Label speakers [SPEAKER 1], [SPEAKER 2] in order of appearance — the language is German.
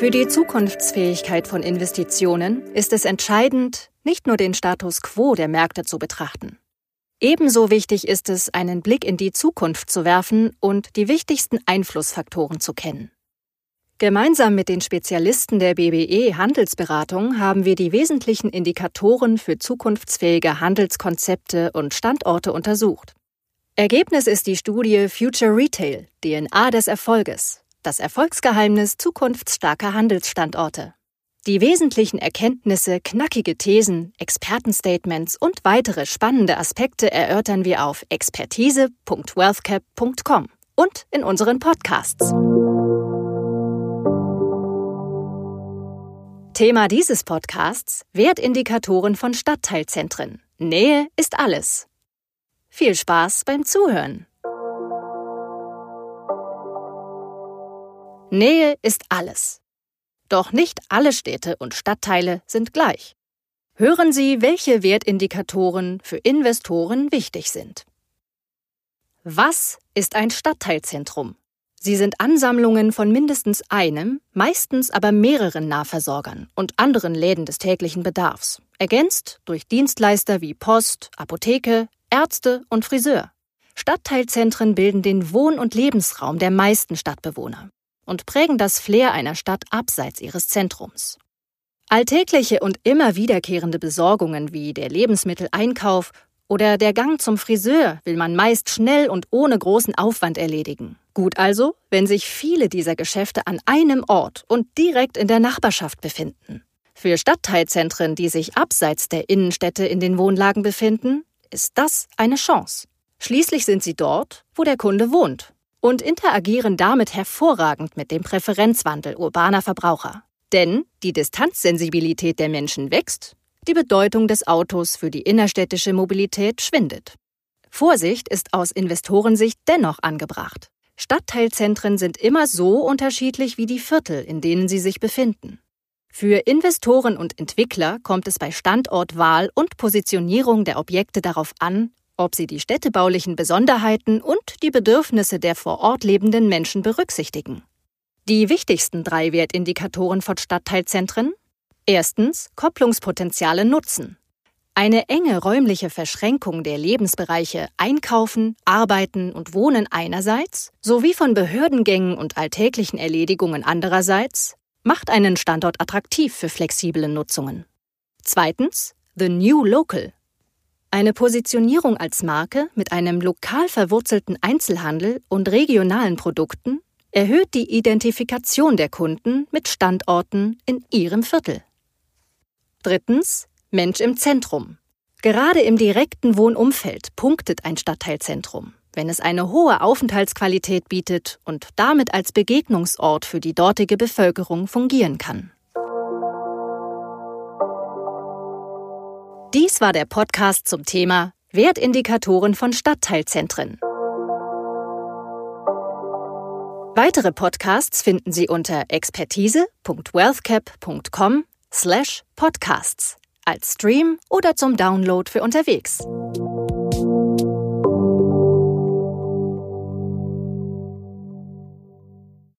[SPEAKER 1] Für die Zukunftsfähigkeit von Investitionen ist es entscheidend, nicht nur den Status quo der Märkte zu betrachten. Ebenso wichtig ist es, einen Blick in die Zukunft zu werfen und die wichtigsten Einflussfaktoren zu kennen. Gemeinsam mit den Spezialisten der BBE Handelsberatung haben wir die wesentlichen Indikatoren für zukunftsfähige Handelskonzepte und Standorte untersucht. Ergebnis ist die Studie Future Retail, DNA des Erfolges, das Erfolgsgeheimnis zukunftsstarker Handelsstandorte. Die wesentlichen Erkenntnisse, knackige Thesen, Expertenstatements und weitere spannende Aspekte erörtern wir auf expertise.wealthcap.com und in unseren Podcasts. Thema dieses Podcasts Wertindikatoren von Stadtteilzentren. Nähe ist alles. Viel Spaß beim Zuhören. Nähe ist alles. Doch nicht alle Städte und Stadtteile sind gleich. Hören Sie, welche Wertindikatoren für Investoren wichtig sind. Was ist ein Stadtteilzentrum? Sie sind Ansammlungen von mindestens einem, meistens aber mehreren Nahversorgern und anderen Läden des täglichen Bedarfs, ergänzt durch Dienstleister wie Post, Apotheke, Ärzte und Friseur. Stadtteilzentren bilden den Wohn- und Lebensraum der meisten Stadtbewohner und prägen das Flair einer Stadt abseits ihres Zentrums. Alltägliche und immer wiederkehrende Besorgungen wie der Lebensmitteleinkauf oder der Gang zum Friseur will man meist schnell und ohne großen Aufwand erledigen. Gut also, wenn sich viele dieser Geschäfte an einem Ort und direkt in der Nachbarschaft befinden. Für Stadtteilzentren, die sich abseits der Innenstädte in den Wohnlagen befinden, ist das eine Chance. Schließlich sind sie dort, wo der Kunde wohnt und interagieren damit hervorragend mit dem Präferenzwandel urbaner Verbraucher. Denn die Distanzsensibilität der Menschen wächst die Bedeutung des Autos für die innerstädtische Mobilität schwindet. Vorsicht ist aus Investorensicht dennoch angebracht. Stadtteilzentren sind immer so unterschiedlich wie die Viertel, in denen sie sich befinden. Für Investoren und Entwickler kommt es bei Standortwahl und Positionierung der Objekte darauf an, ob sie die städtebaulichen Besonderheiten und die Bedürfnisse der vor Ort lebenden Menschen berücksichtigen. Die wichtigsten drei Wertindikatoren von Stadtteilzentren Erstens Kopplungspotenziale nutzen. Eine enge räumliche Verschränkung der Lebensbereiche Einkaufen, Arbeiten und Wohnen einerseits sowie von Behördengängen und alltäglichen Erledigungen andererseits macht einen Standort attraktiv für flexible Nutzungen. Zweitens The New Local. Eine Positionierung als Marke mit einem lokal verwurzelten Einzelhandel und regionalen Produkten erhöht die Identifikation der Kunden mit Standorten in ihrem Viertel. Drittens Mensch im Zentrum. Gerade im direkten Wohnumfeld punktet ein Stadtteilzentrum, wenn es eine hohe Aufenthaltsqualität bietet und damit als Begegnungsort für die dortige Bevölkerung fungieren kann. Dies war der Podcast zum Thema Wertindikatoren von Stadtteilzentren. Weitere Podcasts finden Sie unter expertise.wealthcap.com slash podcasts als Stream oder zum Download für unterwegs.